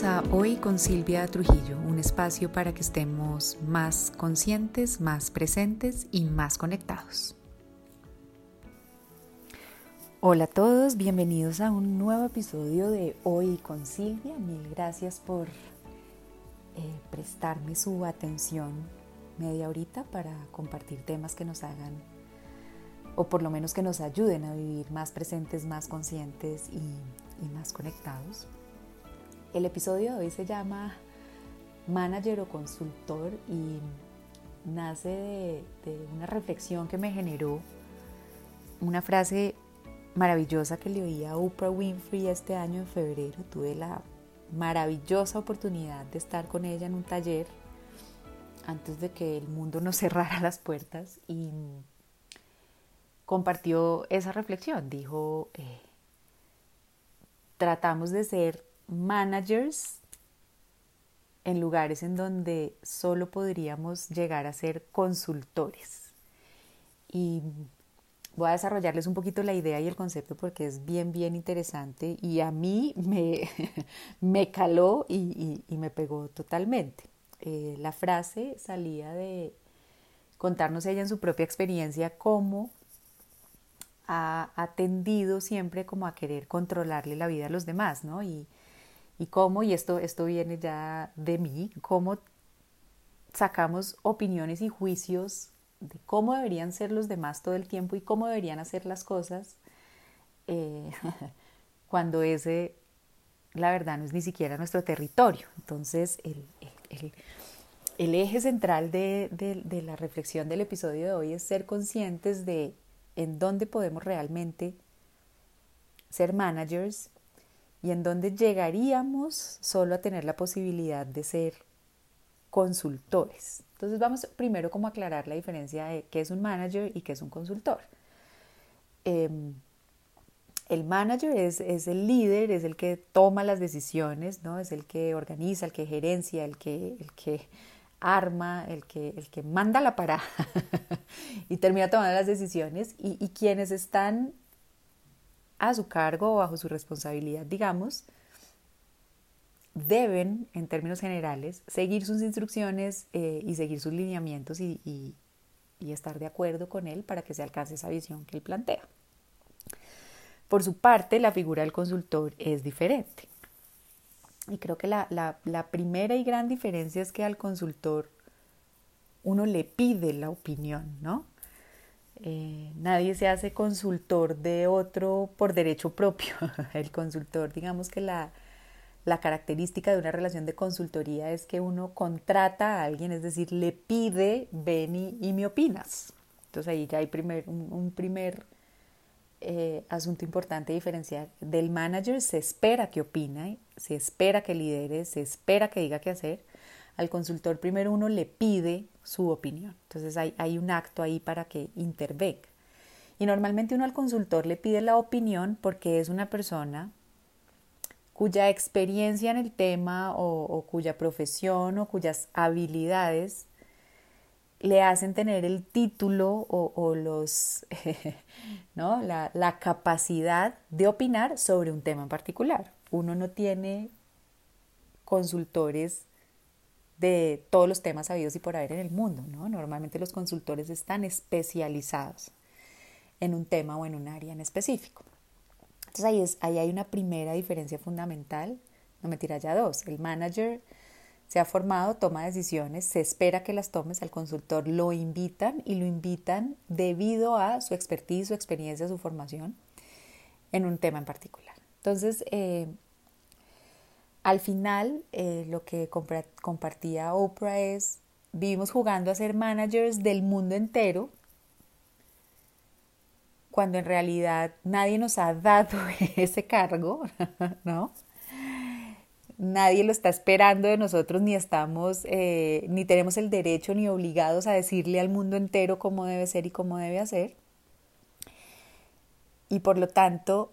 A Hoy con Silvia Trujillo, un espacio para que estemos más conscientes, más presentes y más conectados. Hola a todos, bienvenidos a un nuevo episodio de Hoy con Silvia. Mil gracias por eh, prestarme su atención media horita para compartir temas que nos hagan o por lo menos que nos ayuden a vivir más presentes, más conscientes y más conectados. El episodio de hoy se llama Manager o Consultor y nace de, una reflexión que me generó una frase maravillosa que le oí a Oprah Winfrey este año en febrero. Tuve la maravillosa oportunidad de estar con ella en un taller antes de que el mundo nos cerrara las puertas y compartió esa reflexión. Dijo, eh, tratamos de ser managers en lugares en donde solo podríamos llegar a ser consultores. Y voy a desarrollarles un poquito la idea y el concepto porque es bien, bien interesante y a mí me, me caló y, me pegó totalmente. Eh, la frase salía de contarnos ella en su propia experiencia cómo ha, atendido siempre como a querer controlarle la vida a los demás, ¿no? Y, y cómo, y esto, esto viene ya de mí, cómo sacamos opiniones y juicios de cómo deberían ser los demás todo el tiempo y cómo deberían hacer las cosas eh, cuando ese, la verdad, no es ni siquiera nuestro territorio. Entonces, el, el, eje central de, de la reflexión del episodio de hoy es ser conscientes de en dónde podemos realmente ser managers y en donde llegaríamos solo a tener la posibilidad de ser consultores. Entonces vamos primero como a aclarar la diferencia de qué es un manager y qué es un consultor. Em, el manager es, el líder, es el que toma las decisiones, ¿no? es el que organiza, el que gerencia, el que, el que arma, el que, el que manda la parada y termina tomando las decisiones y, y quienes están a su cargo o bajo su responsabilidad, digamos, deben, en términos generales, seguir sus instrucciones eh, y seguir sus lineamientos y, y, estar de acuerdo con él para que se alcance esa visión que él plantea. Por su parte, la figura del consultor es diferente. Y creo que la, la, la primera y gran diferencia es que al consultor uno le pide la opinión, ¿no? Eh, nadie se hace consultor de otro por derecho propio. El consultor, digamos que la, la característica de una relación de consultoría es que uno contrata a alguien, es decir, le pide, ven y, me opinas. Entonces ahí ya hay primer, un, primer eh, asunto importante diferenciar. Del manager se espera que opine, se espera que lidere, se espera que diga qué hacer. Al consultor primero uno le pide su opinión. Entonces hay, un acto ahí para que intervenga. Y normalmente uno al consultor le pide la opinión porque es una persona cuya experiencia en el tema o, cuya profesión o cuyas habilidades le hacen tener el título o, los, ¿no? La, capacidad de opinar sobre un tema en particular. Uno no tiene consultores de todos los temas habidos y por haber en el mundo. ¿no? Normalmente los consultores están especializados en un tema o en un área en específico. Entonces ahí, hay una primera diferencia fundamental, no me tira ya dos. El manager se ha formado, toma decisiones, se espera que las tomes, al consultor lo invitan y lo invitan debido a su expertise, su experiencia, su formación en un tema en particular. Entonces, eh, al final, eh, lo que compartía Oprah es, vivimos jugando a ser managers del mundo entero, cuando en realidad nadie nos ha dado ese cargo, ¿no? Nadie lo está esperando de nosotros, ni estamos, eh, ni tenemos el derecho ni obligados a decirle al mundo entero cómo debe ser y cómo debe hacer. Y por lo tanto,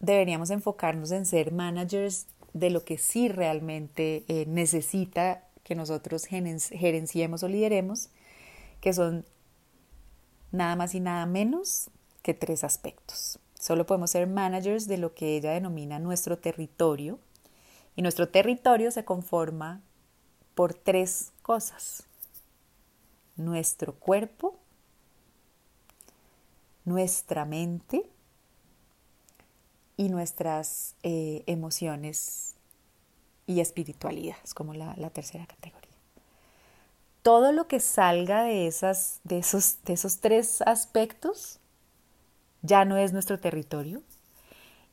deberíamos enfocarnos en ser managers de lo que sí realmente eh, necesita que nosotros gerenciemos o lideremos, que son nada más y nada menos que tres aspectos. Solo podemos ser managers de lo que ella denomina nuestro territorio, Y nuestro territorio se conforma por tres cosas. Nuestro cuerpo, nuestra mente y nuestras eh, emociones y espiritualidad, es como la, la, tercera categoría. Todo lo que salga de, esas, de, esos, de esos tres aspectos ya no es nuestro territorio.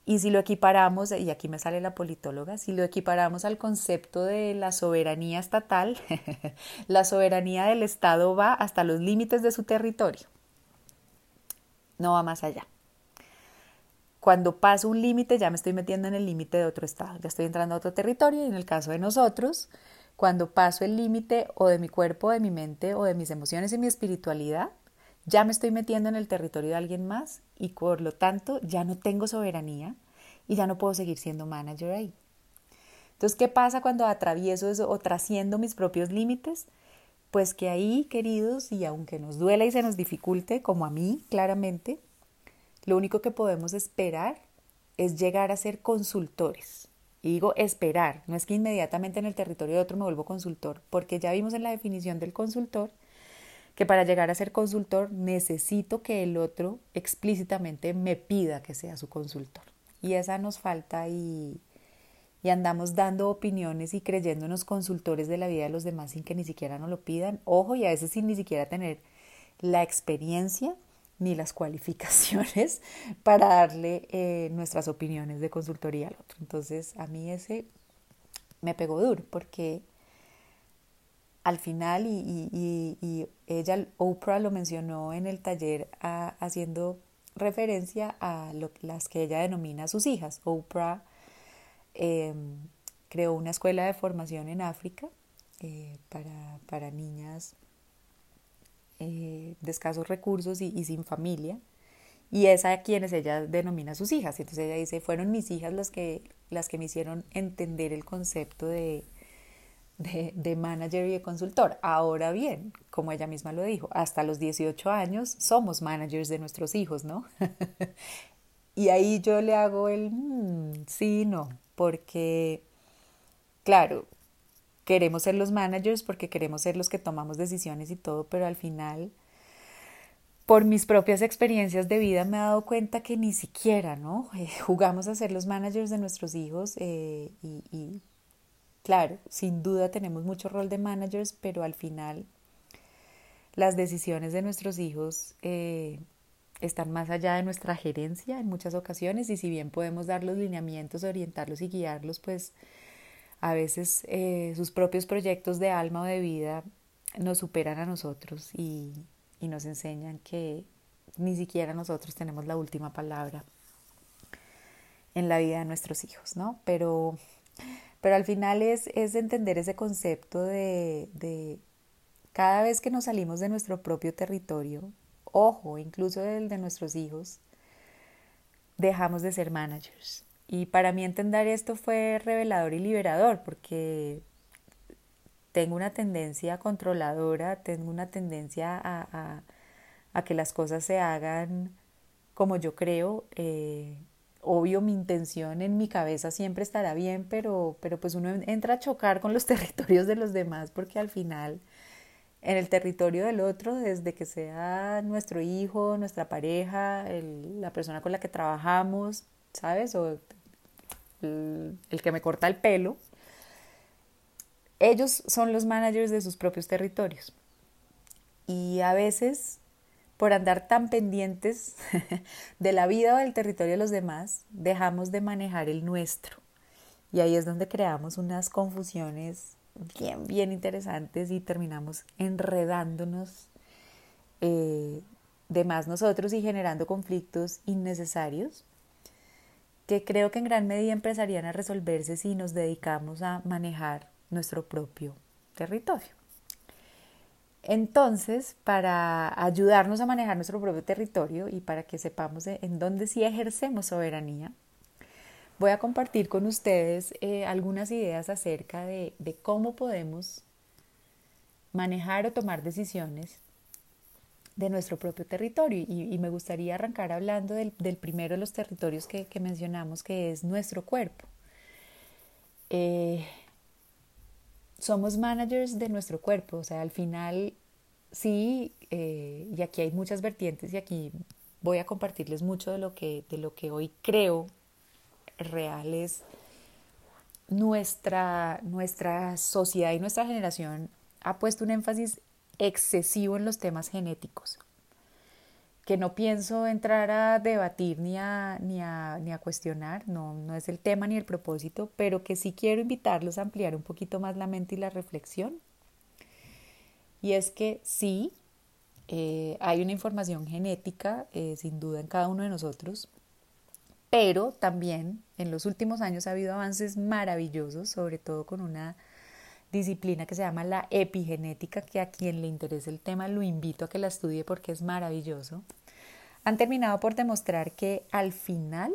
Y si lo equiparamos, y aquí me sale la politóloga, si lo equiparamos al concepto de la soberanía estatal, la soberanía del Estado va hasta los límites de su territorio, no va más allá. Cuando paso un límite ya me estoy metiendo en el límite de otro estado, ya estoy entrando a otro territorio y en el caso de nosotros, cuando paso el límite o de mi cuerpo, de mi mente o de mis emociones y mi espiritualidad, ya me estoy metiendo en el territorio de alguien más y por lo tanto ya no tengo soberanía y ya no puedo seguir siendo manager ahí. Entonces, ¿qué pasa cuando atravieso eso o trasciendo mis propios límites? Pues que ahí, queridos, y aunque nos duela y se nos dificulte, como a mí, claramente, lo único que podemos esperar es llegar a ser consultores. Y digo esperar, no es que inmediatamente en el territorio de otro me vuelvo consultor, porque ya vimos en la definición del consultor que para llegar a ser consultor necesito que el otro explícitamente me pida que sea su consultor. Y esa nos falta y, y andamos dando opiniones y creyéndonos consultores de la vida de los demás sin que ni siquiera nos lo pidan. Ojo, y a veces sin ni siquiera tener la experiencia ni las cualificaciones para darle eh, nuestras opiniones de consultoría al otro. Entonces a mí ese me pegó duro porque al final, y, ella, Oprah lo mencionó en el taller haciendo referencia a las que ella denomina sus hijas. Oprah em, creó una escuela de formación en África eh, para, para niñas eh, de escasos recursos y, sin familia. Y es a quienes ella denomina sus hijas. Entonces ella dice, fueron mis hijas las que, las que me hicieron entender el concepto de, de, manager y de consultor. Ahora bien, como ella misma lo dijo, hasta los 18 años somos managers de nuestros hijos, ¿no? y ahí yo le hago el mm, sí, no, porque, claro, queremos ser los managers porque queremos ser los que tomamos decisiones y todo, pero al final, por mis propias experiencias de vida, me he dado cuenta que ni siquiera, ¿no? Eh, jugamos a ser los managers de nuestros hijos eh, y, claro, sin duda tenemos mucho rol de managers, pero al final las decisiones de nuestros hijos eh, están más allá de nuestra gerencia en muchas ocasiones y si bien podemos dar los lineamientos, orientarlos y guiarlos, pues a veces eh, sus propios proyectos de alma o de vida nos superan a nosotros y, nos enseñan que ni siquiera nosotros tenemos la última palabra en la vida de nuestros hijos, ¿no? Pero, pero al final es, es entender ese concepto de, de cada vez que nos salimos de nuestro propio territorio, ojo, incluso del de nuestros hijos, dejamos de ser managers. Y para mí entender esto fue revelador y liberador porque tengo una tendencia controladora, tengo una tendencia a, que las cosas se hagan como yo creo. Eh, obvio, mi intención en mi cabeza siempre estará bien, pero, pero pues uno entra a chocar con los territorios de los demás porque al final en el territorio del otro, desde que sea nuestro hijo, nuestra pareja, la persona con la que trabajamos, ¿sabes? O el, que me corta el pelo, ellos son los managers de sus propios territorios. Y a veces, por andar tan pendientes de la vida o del territorio de los demás, dejamos de manejar el nuestro. Y ahí es donde creamos unas confusiones bien, bien interesantes y terminamos enredándonos eh, de más nosotros y generando conflictos innecesarios que creo que en gran medida empezarían a resolverse si nos dedicamos a manejar nuestro propio territorio. Entonces, para ayudarnos a manejar nuestro propio territorio y para que sepamos en dónde sí ejercemos soberanía, voy a compartir con ustedes eh, algunas ideas acerca de, de cómo podemos manejar o tomar decisiones de nuestro propio territorio. Y, me gustaría arrancar hablando del, primero de los territorios que, mencionamos, que es nuestro cuerpo. eh, somos managers de nuestro cuerpo, o sea, al final sí, eh, y aquí hay muchas vertientes y aquí voy a compartirles mucho de lo que, de lo que hoy creo real es nuestra, nuestra sociedad y nuestra generación ha puesto un énfasis excesivo en los temas genéticos, que no pienso entrar a debatir ni a, ni a, ni a cuestionar, no, no es el tema ni el propósito, pero que sí quiero invitarlos a ampliar un poquito más la mente y la reflexión. Y es que sí, eh, hay una información genética, eh, sin duda, en cada uno de nosotros, pero también en los últimos años ha habido avances maravillosos, sobre todo con una disciplina que se llama la epigenética, que a quien le interese el tema lo invito a que la estudie porque es maravilloso. Han terminado por demostrar que al final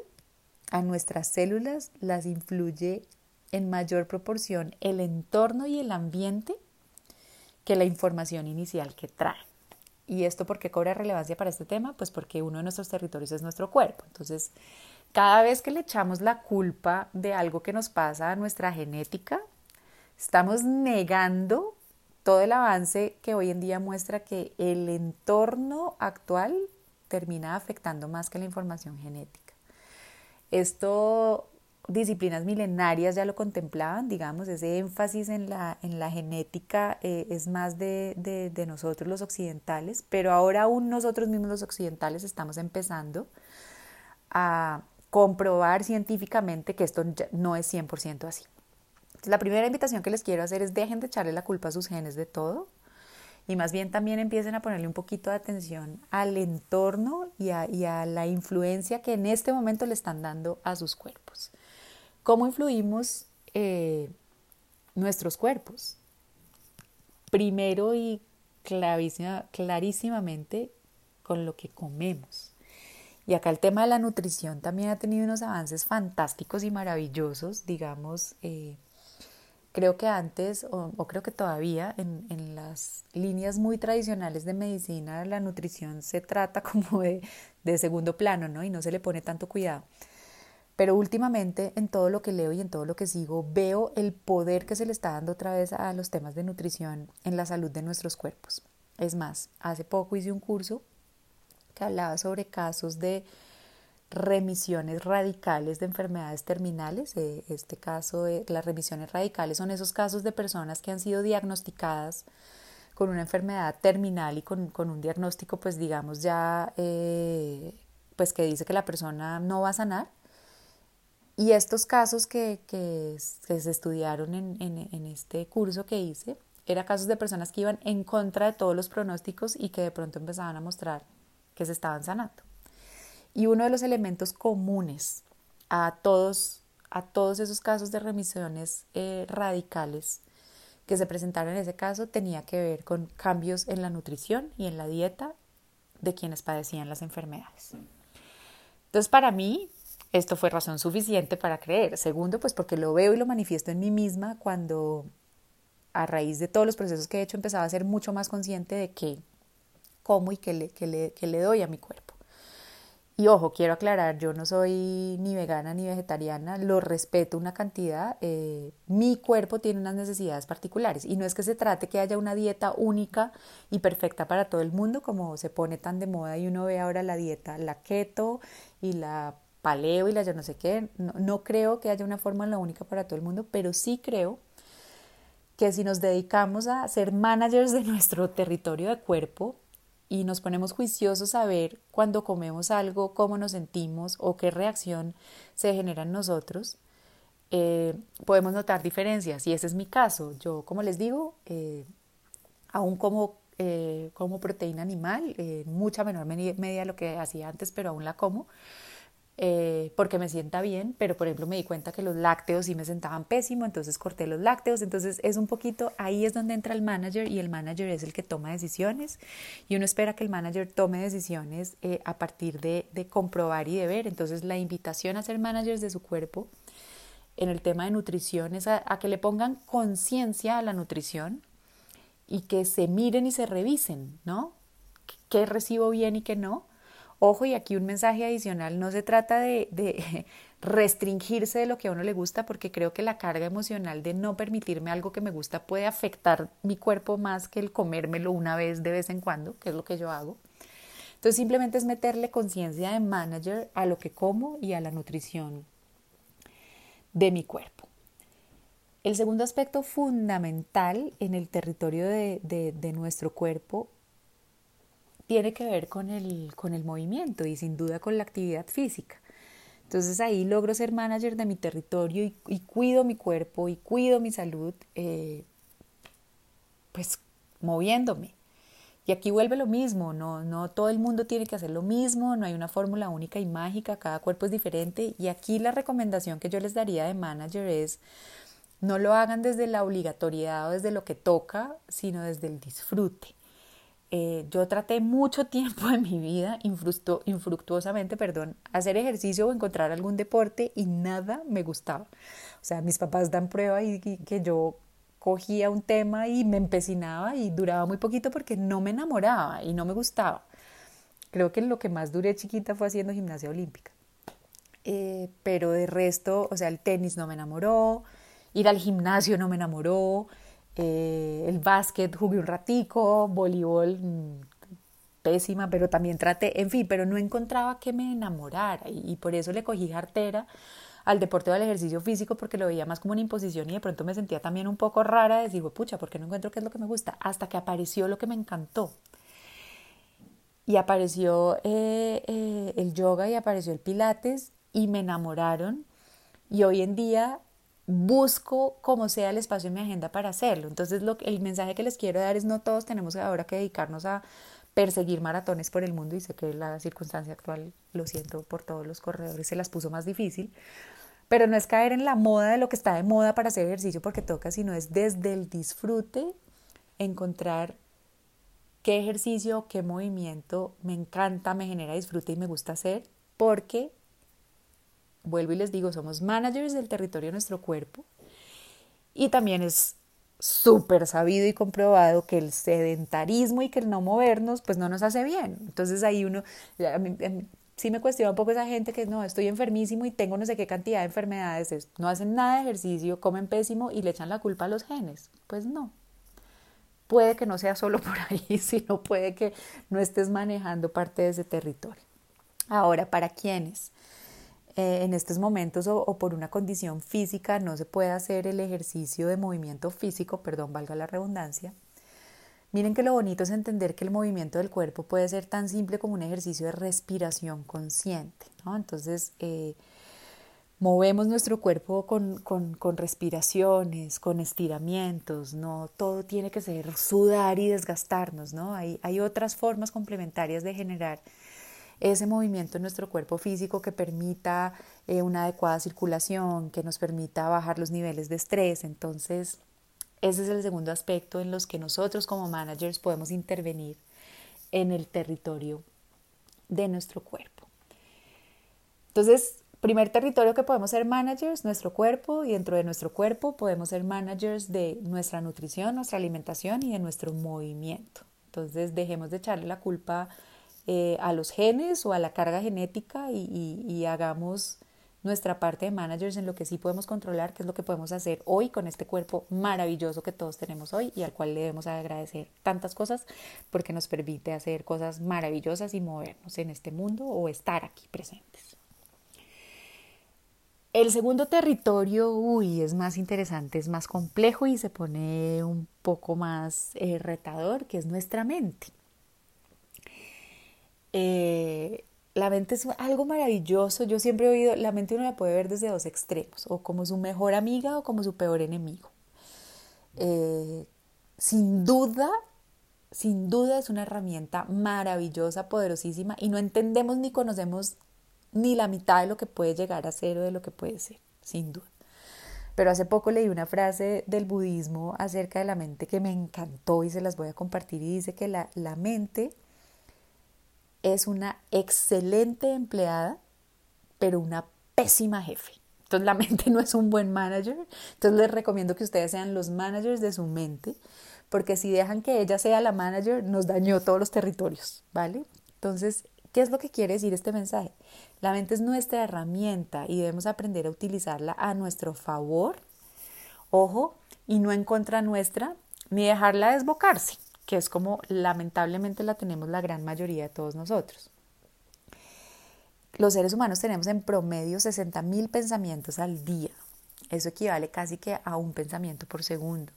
a nuestras células las influye en mayor proporción el entorno y el ambiente que la información inicial que trae. ¿Y esto por qué cobra relevancia para este tema? Pues porque uno de nuestros territorios es nuestro cuerpo. Entonces, cada vez que le echamos la culpa de algo que nos pasa a nuestra genética, estamos negando todo el avance que hoy en día muestra que el entorno actual termina afectando más que la información genética. Esto disciplinas milenarias ya lo contemplaban, digamos, ese énfasis en la, en la genética eh, es más de, de, de, nosotros los occidentales, pero ahora aún nosotros mismos los occidentales estamos empezando a comprobar científicamente que esto no es 100% así. La primera invitación que les quiero hacer es dejen de echarle la culpa a sus genes de todo y más bien también empiecen a ponerle un poquito de atención al entorno y a, la influencia que en este momento le están dando a sus cuerpos. ¿Cómo influimos eh, nuestros cuerpos? Primero y clarísima, clarísimamente con lo que comemos. Y acá el tema de la nutrición también ha tenido unos avances fantásticos y maravillosos, digamos, eh, creo que antes, o, creo que todavía, en, en, las líneas muy tradicionales de medicina, la nutrición se trata como de, de, segundo plano, ¿no? Y no se le pone tanto cuidado. Pero últimamente, en todo lo que leo y en todo lo que sigo, veo el poder que se le está dando otra vez a los temas de nutrición en la salud de nuestros cuerpos. Es más, hace poco hice un curso que hablaba sobre casos de remisiones radicales de enfermedades terminales. Eh, este caso de las remisiones radicales son esos casos de personas que han sido diagnosticadas con una enfermedad terminal y con, un diagnóstico, pues digamos ya, eh, pues que dice que la persona no va a sanar. Y estos casos que, se estudiaron en, en este curso que hice, eran casos de personas que iban en contra de todos los pronósticos y que de pronto empezaban a mostrar que se estaban sanando. Y uno de los elementos comunes a todos, a todos esos casos de remisiones eh, radicales que se presentaron en ese caso tenía que ver con cambios en la nutrición y en la dieta de quienes padecían las enfermedades. Entonces, para mí, esto fue razón suficiente para creer. Segundo, pues porque lo veo y lo manifiesto en mí misma cuando a raíz de todos los procesos que he hecho empezaba a ser mucho más consciente de que como y que le, que le, que le doy a mi cuerpo. Y ojo, quiero aclarar, yo no soy ni vegana ni vegetariana, lo respeto una cantidad, eh, mi cuerpo tiene unas necesidades particulares y no es que se trate que haya una dieta única y perfecta para todo el mundo como se pone tan de moda y uno ve ahora la dieta, la keto y la paleo y la yo no sé qué, no, no creo que haya una fórmula única para todo el mundo, pero sí creo que si nos dedicamos a ser managers de nuestro territorio de cuerpo, y nos ponemos juiciosos a ver cuando comemos algo, cómo nos sentimos o qué reacción se genera en nosotros, eh, podemos notar diferencias. Y ese es mi caso. Yo, como les digo, eh, aún como, eh, como proteína animal, en mucha menor medida de lo que hacía antes, pero aún la como. Eh, porque me sienta bien, pero por ejemplo me di cuenta que los lácteos sí me sentaban pésimo, entonces corté los lácteos, entonces es un poquito, ahí es donde entra el manager y el manager es el que toma decisiones y uno espera que el manager tome decisiones eh, a partir de, de, comprobar y de ver, entonces la invitación a ser managers de su cuerpo en el tema de nutrición es a, a que le pongan conciencia a la nutrición y que se miren y se revisen, ¿no? ¿Qué recibo bien y qué no? Ojo, y aquí un mensaje adicional, no se trata de, restringirse de lo que a uno le gusta, porque creo que la carga emocional de no permitirme algo que me gusta puede afectar mi cuerpo más que el comérmelo una vez de vez en cuando, que es lo que yo hago. Entonces simplemente es meterle conciencia de manager a lo que como y a la nutrición de mi cuerpo. El segundo aspecto fundamental en el territorio de, de nuestro cuerpo tiene que ver con el, con el movimiento y sin duda con la actividad física. Entonces ahí logro ser manager de mi territorio y, cuido mi cuerpo y cuido mi salud, eh, pues moviéndome. Y aquí vuelve lo mismo, no, no todo el mundo tiene que hacer lo mismo, no hay una fórmula única y mágica, cada cuerpo es diferente. Y aquí la recomendación que yo les daría de manager es no lo hagan desde la obligatoriedad o desde lo que toca, sino desde el disfrute. Eh, yo traté mucho tiempo en mi vida, infructuosamente, perdón, hacer ejercicio o encontrar algún deporte y nada me gustaba. O sea, mis papás dan prueba y, que yo cogía un tema y me empecinaba y duraba muy poquito porque no me enamoraba y no me gustaba. Creo que lo que más duré chiquita fue haciendo gimnasia olímpica. Eh, pero de resto, o sea, el tenis no me enamoró, ir al gimnasio no me enamoró, eh, el básquet jugué un ratico, voleibol mm, pésima, pero también traté, en fin, pero no encontraba que me enamorara y, por eso le cogí jartera al deporte o al ejercicio físico porque lo veía más como una imposición y de pronto me sentía también un poco rara de decir, pucha, ¿por qué no encuentro qué es lo que me gusta? Hasta que apareció lo que me encantó. Y apareció eh, eh, el yoga y apareció el pilates y me enamoraron. Y hoy en día busco como sea el espacio en mi agenda para hacerlo. Entonces, lo, el mensaje que les quiero dar es no todos tenemos ahora que dedicarnos a perseguir maratones por el mundo y sé que la circunstancia actual, lo siento por todos los corredores, se las puso más difícil, pero no es caer en la moda de lo que está de moda para hacer ejercicio porque toca, sino es desde el disfrute encontrar qué ejercicio, qué movimiento me encanta, me genera disfrute y me gusta hacer porque vuelvo y les digo, somos managers del territorio de nuestro cuerpo y también es súper sabido y comprobado que el sedentarismo y que el no movernos pues no nos hace bien. Entonces ahí uno, sí me cuestiona un poco esa gente que no, estoy enfermísimo y tengo no sé qué cantidad de enfermedades, no hacen nada de ejercicio, comen pésimo y le echan la culpa a los genes. Pues no. Puede que no sea solo por ahí, sino puede que no estés manejando parte de ese territorio. Ahora, ¿para quiénes? Eh, en estos momentos o, por una condición física no se puede hacer el ejercicio de movimiento físico, perdón, valga la redundancia, miren que lo bonito es entender que el movimiento del cuerpo puede ser tan simple como un ejercicio de respiración consciente, ¿no? Entonces, eh, movemos nuestro cuerpo con, con, con, respiraciones, con estiramientos, no todo tiene que ser sudar y desgastarnos, ¿no? Hay, hay otras formas complementarias de generar ese movimiento en nuestro cuerpo físico que permita eh, una adecuada circulación, que nos permita bajar los niveles de estrés. Entonces, ese es el segundo aspecto en los que nosotros como managers podemos intervenir en el territorio de nuestro cuerpo. Entonces, primer territorio que podemos ser managers, nuestro cuerpo, y dentro de nuestro cuerpo podemos ser managers de nuestra nutrición, nuestra alimentación y de nuestro movimiento. Entonces, dejemos de echarle la culpa eh, a los genes o a la carga genética y, hagamos nuestra parte de managers en lo que sí podemos controlar, que es lo que podemos hacer hoy con este cuerpo maravilloso que todos tenemos hoy y al cual le debemos agradecer tantas cosas porque nos permite hacer cosas maravillosas y movernos en este mundo o estar aquí presentes. El segundo territorio, uy, es más interesante, es más complejo y se pone un poco más eh, retador, que es nuestra mente. Eh, la mente es algo maravilloso. Yo siempre he oído, la mente uno la puede ver desde dos extremos, o como su mejor amiga o como su peor enemigo. Eh, sin duda, sin duda es una herramienta maravillosa, poderosísima, y no entendemos ni conocemos ni la mitad de lo que puede llegar a ser o de lo que puede ser, sin duda. Pero hace poco leí una frase del budismo acerca de la mente que me encantó y se las voy a compartir y dice que la, la mente es una excelente empleada, pero una pésima jefe. Entonces la mente no es un buen manager. Entonces les recomiendo que ustedes sean los managers de su mente, porque si dejan que ella sea la manager, nos dañó todos los territorios, ¿vale? Entonces, ¿Qué es lo que quiere decir este mensaje? La mente es nuestra herramienta y debemos aprender a utilizarla a nuestro favor, ojo, y no en contra nuestra, ni dejarla desbocarse, que es como lamentablemente la tenemos la gran mayoría de todos nosotros. Los seres humanos tenemos en promedio 60 mil pensamientos al día. Eso equivale casi que a un pensamiento por segundo.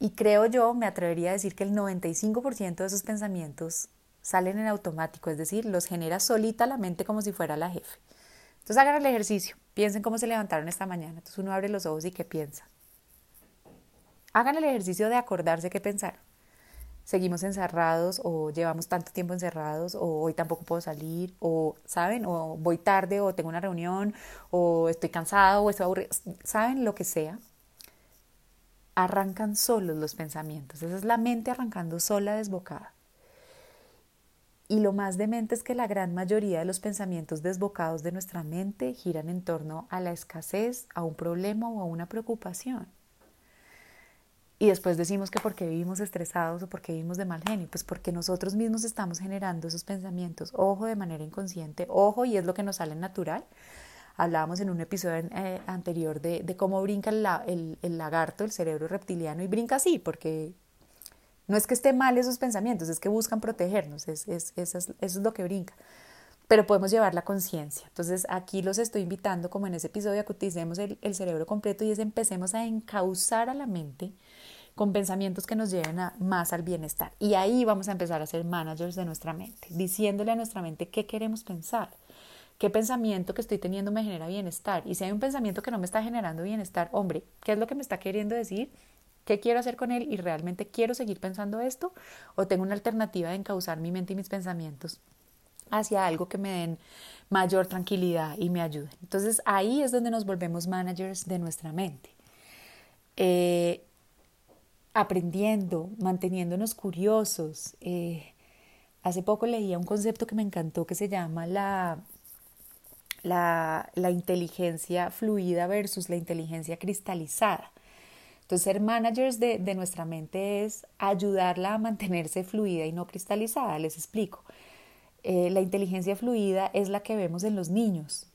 Y creo yo, me atrevería a decir que el 95% de esos pensamientos salen en automático, es decir, los genera solita la mente como si fuera la jefe. Entonces hagan el ejercicio, piensen cómo se levantaron esta mañana. Entonces uno abre los ojos y qué piensa. Hagan el ejercicio de acordarse qué pensar. Seguimos encerrados o llevamos tanto tiempo encerrados o hoy tampoco puedo salir o, ¿saben? O voy tarde o tengo una reunión o estoy cansado o estoy aburrido. ¿Saben? Lo que sea. Arrancan solos los pensamientos. Esa es la mente arrancando sola desbocada. Y lo más demente es que la gran mayoría de los pensamientos desbocados de nuestra mente giran en torno a la escasez, a un problema o a una preocupación. Y después decimos que porque vivimos estresados o porque vivimos de mal genio, pues porque nosotros mismos estamos generando esos pensamientos, ojo, de manera inconsciente, ojo, y es lo que nos sale natural. Hablábamos en un episodio eh, anterior de, cómo brinca el, el lagarto, el cerebro reptiliano, y brinca así, porque no es que esté mal esos pensamientos, es que buscan protegernos, es, es, eso, es, lo que brinca. Pero podemos llevar la conciencia. Entonces aquí los estoy invitando, como en ese episodio, a utilicemos el, el cerebro completo y es empecemos a encauzar a la mente con pensamientos que nos lleven más al bienestar. Y ahí vamos a empezar a ser managers de nuestra mente, diciéndole a nuestra mente qué queremos pensar, qué pensamiento que estoy teniendo me genera bienestar. Y si hay un pensamiento que no me está generando bienestar, hombre, ¿qué es lo que me está queriendo decir? ¿Qué quiero hacer con él? ¿Y realmente quiero seguir pensando esto? ¿O tengo una alternativa de encauzar mi mente y mis pensamientos hacia algo que me den mayor tranquilidad y me ayude? Entonces ahí es donde nos volvemos managers de nuestra mente. Eh, aprendiendo, manteniéndonos curiosos. Eh, hace poco leía un concepto que me encantó que se llama la, la, inteligencia fluida versus la inteligencia cristalizada. Entonces, ser managers de, nuestra mente es ayudarla a mantenerse fluida y no cristalizada. Les explico. Eh, la inteligencia fluida es la que vemos en los niños.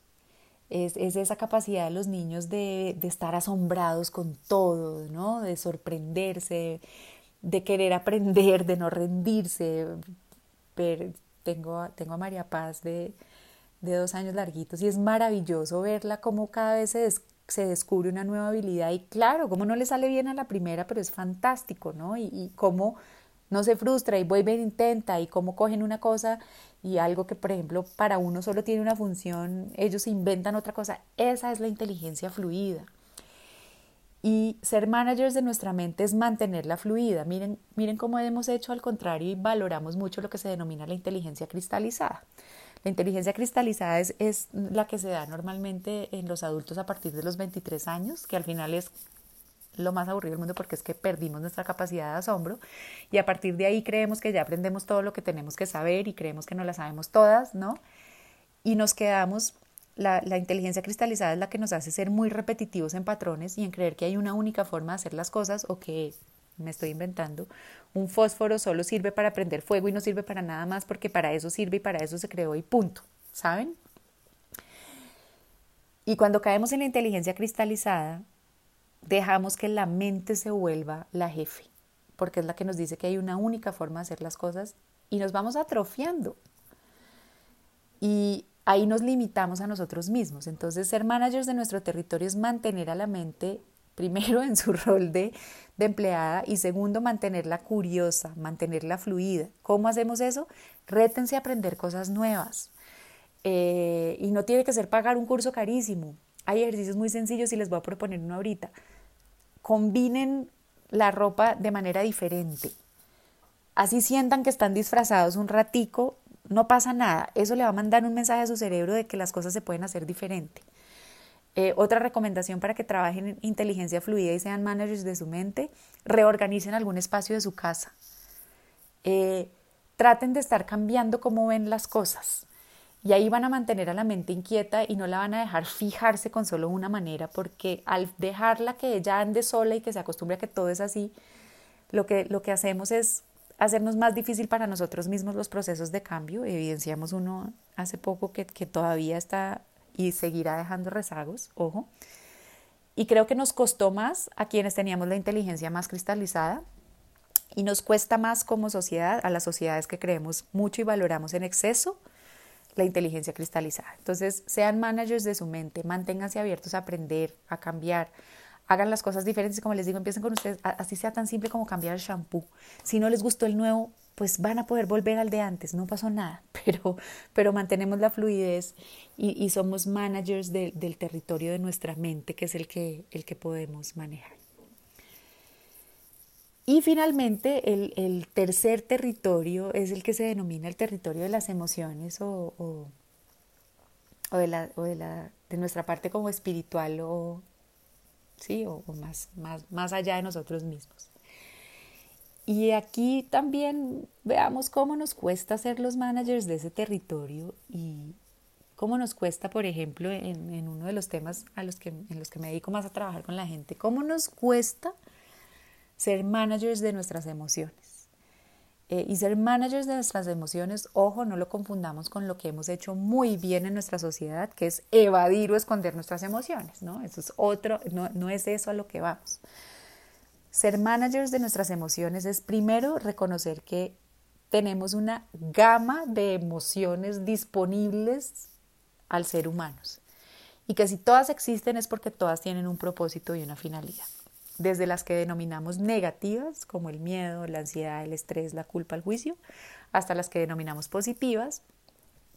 Es, esa capacidad de los niños de, estar asombrados con todo, ¿no? de sorprenderse, de querer aprender, de no rendirse. Pero tengo, tengo a María Paz de, de dos años larguitos y es maravilloso verla como cada vez se, se descubre una nueva habilidad y claro, como no le sale bien a la primera, pero es fantástico, ¿no? Y, y cómo no se frustra y vuelve e intenta y cómo cogen una cosa y algo que, por ejemplo, para uno solo tiene una función, ellos inventan otra cosa. Esa es la inteligencia fluida. Y ser managers de nuestra mente es mantenerla fluida. Miren, miren cómo hemos hecho al contrario y valoramos mucho lo que se denomina la inteligencia cristalizada. La inteligencia cristalizada es, la que se da normalmente en los adultos a partir de los 23 años, que al final es lo más aburrido del mundo porque es que perdimos nuestra capacidad de asombro y a partir de ahí creemos que ya aprendemos todo lo que tenemos que saber y creemos que no las sabemos todas, ¿no? Y nos quedamos, la, la inteligencia cristalizada es la que nos hace ser muy repetitivos en patrones y en creer que hay una única forma de hacer las cosas o que me estoy inventando, un fósforo solo sirve para prender fuego y no sirve para nada más porque para eso sirve y para eso se creó y punto, ¿saben? Y cuando caemos en la inteligencia cristalizada, dejamos que la mente se vuelva la jefe, porque es la que nos dice que hay una única forma de hacer las cosas y nos vamos atrofiando. Y ahí nos limitamos a nosotros mismos. Entonces, ser managers de nuestro territorio es mantener a la mente primero en su rol de, empleada y segundo mantenerla curiosa, mantenerla fluida. ¿Cómo hacemos eso? Rétense a aprender cosas nuevas. Eh, y no tiene que ser pagar un curso carísimo. Hay ejercicios muy sencillos y les voy a proponer uno ahorita. Combinen la ropa de manera diferente. Así sientan que están disfrazados un ratico, no pasa nada. Eso le va a mandar un mensaje a su cerebro de que las cosas se pueden hacer diferente. Eh, otra recomendación para que trabajen en inteligencia fluida y sean managers de su mente, reorganicen algún espacio de su casa. Eh, traten de estar cambiando cómo ven las cosas. Y ahí van a mantener a la mente inquieta y no la van a dejar fijarse con solo una manera, porque al dejarla que ella ande sola y que se acostumbre a que todo es así, lo que, lo que hacemos es hacernos más difícil para nosotros mismos los procesos de cambio. Evidenciamos uno hace poco que, que todavía está y seguirá dejando rezagos, ojo. Y creo que nos costó más a quienes teníamos la inteligencia más cristalizada y nos cuesta más como sociedad, a las sociedades que creemos mucho y valoramos en exceso, la inteligencia cristalizada. Entonces, sean managers de su mente, manténganse abiertos a aprender, a cambiar, hagan las cosas diferentes. Como les digo, empiecen con ustedes, así sea tan simple como cambiar el shampoo. Si no les gustó el nuevo, pues van a poder volver al de antes, no pasó nada, pero, pero mantenemos la fluidez y, somos managers del territorio de nuestra mente, que es el que, el que podemos manejar. Y finalmente, el, tercer territorio es el que se denomina el territorio de las emociones o, o, de, la, o de, la, de, nuestra parte como espiritual o, ¿sí? o, más, más, más allá de nosotros mismos. Y aquí también veamos cómo nos cuesta ser los managers de ese territorio y cómo nos cuesta, por ejemplo, en, en uno de los temas a los que, en los que me dedico más a trabajar con la gente, cómo nos cuesta ser managers de nuestras emociones. Eh, y ser managers de nuestras emociones, ojo, no lo confundamos con lo que hemos hecho muy bien en nuestra sociedad, que es evadir o esconder nuestras emociones, ¿no? Eso es otro, no, no es eso a lo que vamos. Ser managers de nuestras emociones es primero reconocer que tenemos una gama de emociones disponibles al ser humanos y que si todas existen es porque todas tienen un propósito y una finalidad desde las que denominamos negativas, como el miedo, la ansiedad, el estrés, la culpa, el juicio, hasta las que denominamos positivas,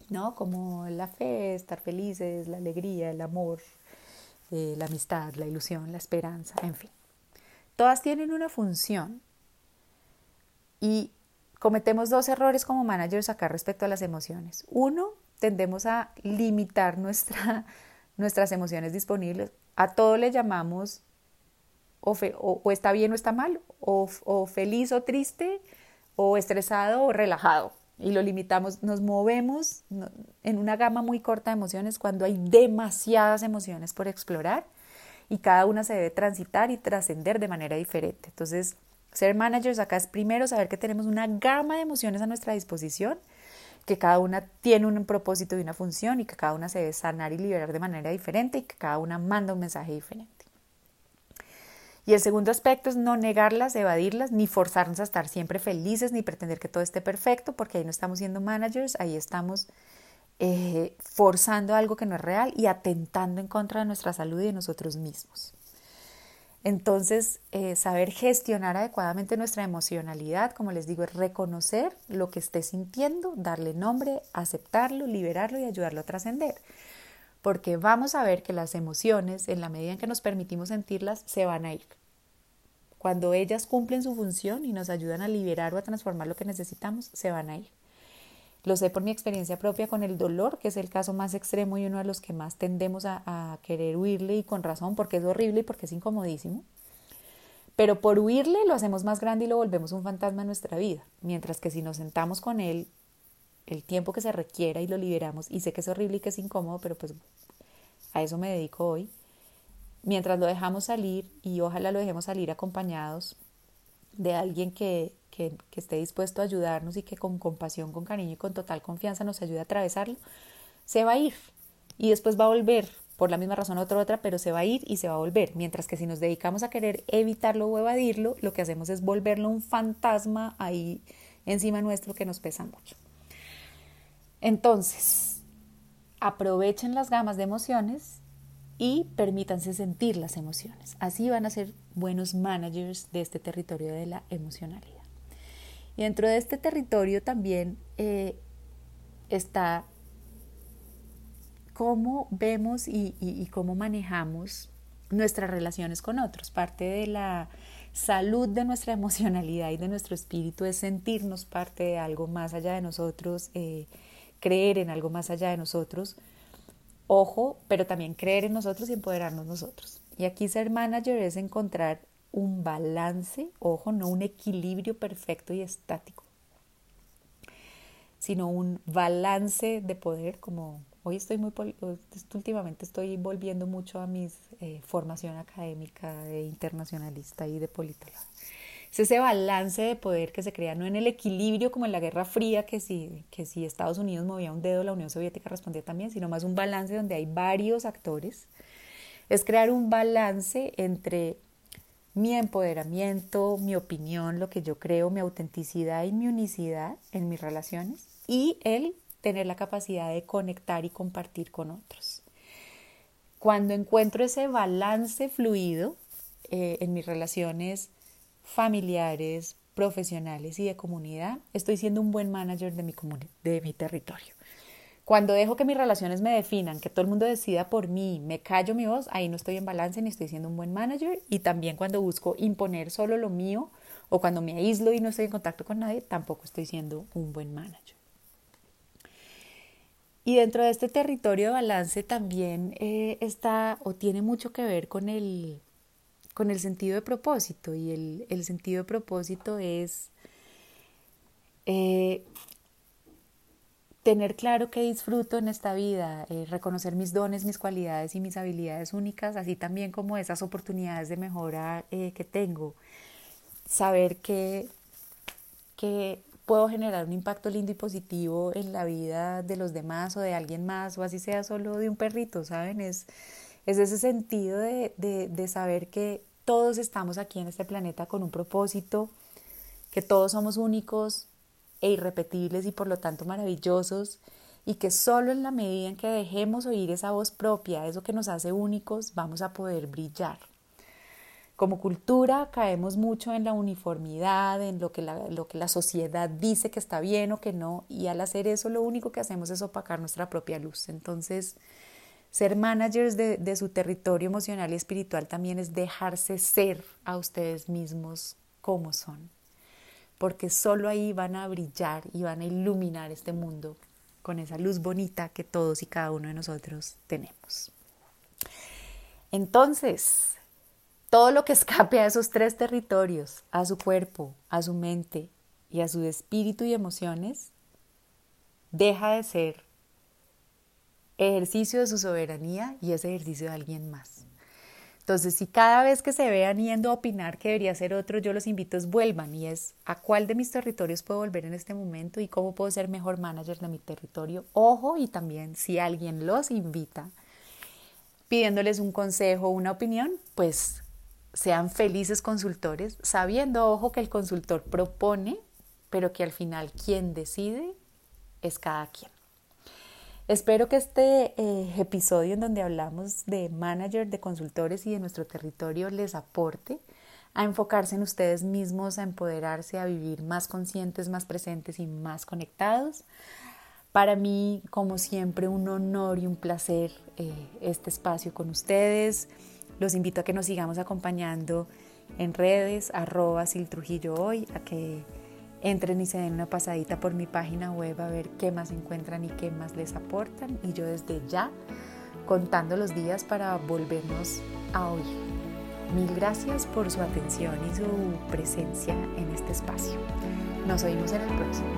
¿no? como la fe, estar felices, la alegría, el amor, eh, la amistad, la ilusión, la esperanza, en fin. Todas tienen una función y cometemos dos errores como managers acá respecto a las emociones. Uno, tendemos a limitar nuestra, nuestras emociones disponibles. A todo le llamamos o, está bien o está mal, o, feliz o triste, o estresado o relajado. Y lo limitamos, nos movemos en una gama muy corta de emociones cuando hay demasiadas emociones por explorar y cada una se debe transitar y trascender de manera diferente. Entonces, ser managers acá es primero saber que tenemos una gama de emociones a nuestra disposición, que cada una tiene un propósito y una función y que cada una se debe sanar y liberar de manera diferente y que cada una manda un mensaje diferente. Y el segundo aspecto es no negarlas, evadirlas, ni forzarnos a estar siempre felices, ni pretender que todo esté perfecto, porque ahí no estamos siendo managers, ahí estamos eh, forzando algo que no es real y atentando en contra de nuestra salud y de nosotros mismos. Entonces, eh, saber gestionar adecuadamente nuestra emocionalidad, como les digo, es reconocer lo que esté sintiendo, darle nombre, aceptarlo, liberarlo y ayudarlo a trascender porque vamos a ver que las emociones, en la medida en que nos permitimos sentirlas, se van a ir. Cuando ellas cumplen su función y nos ayudan a liberar o a transformar lo que necesitamos, se van a ir. Lo sé por mi experiencia propia con el dolor, que es el caso más extremo y uno de los que más tendemos a, querer huirle y con razón, porque es horrible y porque es incomodísimo. Pero por huirle lo hacemos más grande y lo volvemos un fantasma en nuestra vida. Mientras que si nos sentamos con él el tiempo que se requiera y lo liberamos. Y sé que es horrible y que es incómodo, pero pues a eso me dedico hoy. Mientras lo dejamos salir y ojalá lo dejemos salir acompañados de alguien que, que, que esté dispuesto a ayudarnos y que con compasión, con cariño y con total confianza nos ayude a atravesarlo, se va a ir y después va a volver por la misma razón otra otra, pero se va a ir y se va a volver. Mientras que si nos dedicamos a querer evitarlo o evadirlo, lo que hacemos es volverlo un fantasma ahí encima nuestro que nos pesa mucho. Entonces, aprovechen las gamas de emociones y permítanse sentir las emociones. Así van a ser buenos managers de este territorio de la emocionalidad. Y dentro de este territorio también eh, está cómo vemos y, cómo manejamos nuestras relaciones con otros. Parte de la salud de nuestra emocionalidad y de nuestro espíritu es sentirnos parte de algo más allá de nosotros. Eh, creer en algo más allá de nosotros, ojo, pero también creer en nosotros y empoderarnos nosotros. Y aquí ser manager es encontrar un balance, ojo, no un equilibrio perfecto y estático, sino un balance de poder, como hoy estoy muy, últimamente estoy volviendo mucho a mi eh, formación académica de internacionalista y de politóloga Es ese balance de poder que se crea, no en el equilibrio como en la Guerra Fría, que si, que si Estados Unidos movía un dedo, la Unión Soviética respondía también, sino más un balance donde hay varios actores. Es crear un balance entre mi empoderamiento, mi opinión, lo que yo creo, mi autenticidad y mi unicidad en mis relaciones y el tener la capacidad de conectar y compartir con otros. Cuando encuentro ese balance fluido eh, en mis relaciones familiares, profesionales y de comunidad, estoy siendo un buen manager de mi, de mi territorio. Cuando dejo que mis relaciones me definan, que todo el mundo decida por mí, me callo mi voz, ahí no estoy en balance ni estoy siendo un buen manager. Y también cuando busco imponer solo lo mío o cuando me aíslo y no estoy en contacto con nadie, tampoco estoy siendo un buen manager. Y dentro de este territorio de balance también eh, está o tiene mucho que ver con el, con el sentido de propósito. Y el, el sentido de propósito es eh, tener claro que disfruto en esta vida, eh, reconocer mis dones, mis cualidades y mis habilidades únicas, así también como esas oportunidades de mejora que tengo. Saber que, que puedo generar un impacto lindo y positivo en la vida de los demás o de alguien más, o así sea solo de un perrito, ¿saben? Es, es ese sentido de, de, saber que todos estamos aquí en este planeta con un propósito, que todos somos únicos e irrepetibles y por lo tanto maravillosos, y que solo en la medida en que dejemos oír esa voz propia, eso que nos hace únicos, vamos a poder brillar. Como cultura caemos mucho en la uniformidad, en lo que, lo que la sociedad dice que está bien o que no, y al hacer eso lo único que hacemos es opacar nuestra propia luz. Entonces, ser managers de, su territorio emocional y espiritual también es dejarse ser a ustedes mismos como son, porque solo ahí van a brillar y van a iluminar este mundo con esa luz bonita que todos y cada uno de nosotros tenemos. Entonces, todo lo que escape a esos tres territorios, a su cuerpo, a su mente y a su espíritu y emociones, deja de ser ejercicio de su soberanía y es ejercicio de alguien más. Entonces, si cada vez que se vean yendo a opinar que debería ser otro, yo los invito a vuelvan y es a cuál de mis territorios puedo volver en este momento y cómo puedo ser mejor manager de mi territorio. Ojo, y también si alguien los invita pidiéndoles un consejo una opinión, pues sean felices consultores, sabiendo, ojo, que el consultor propone, pero que al final quien decide es cada quien. Espero que este eh, episodio en donde hablamos de manager, de consultores y de nuestro territorio les aporte a enfocarse en ustedes mismos, a empoderarse, a vivir más conscientes, más presentes y más conectados. Para mí, como siempre, un honor y un placer eh, este espacio con ustedes. Los invito a que nos sigamos acompañando en redes, arroba Siltrujillo hoy, a que entren y se den una pasadita por mi página web a ver qué más encuentran y qué más les aportan. Y yo desde ya contando los días para volvernos a oír. Mil gracias por su atención y su presencia en este espacio. Nos oímos en el próximo.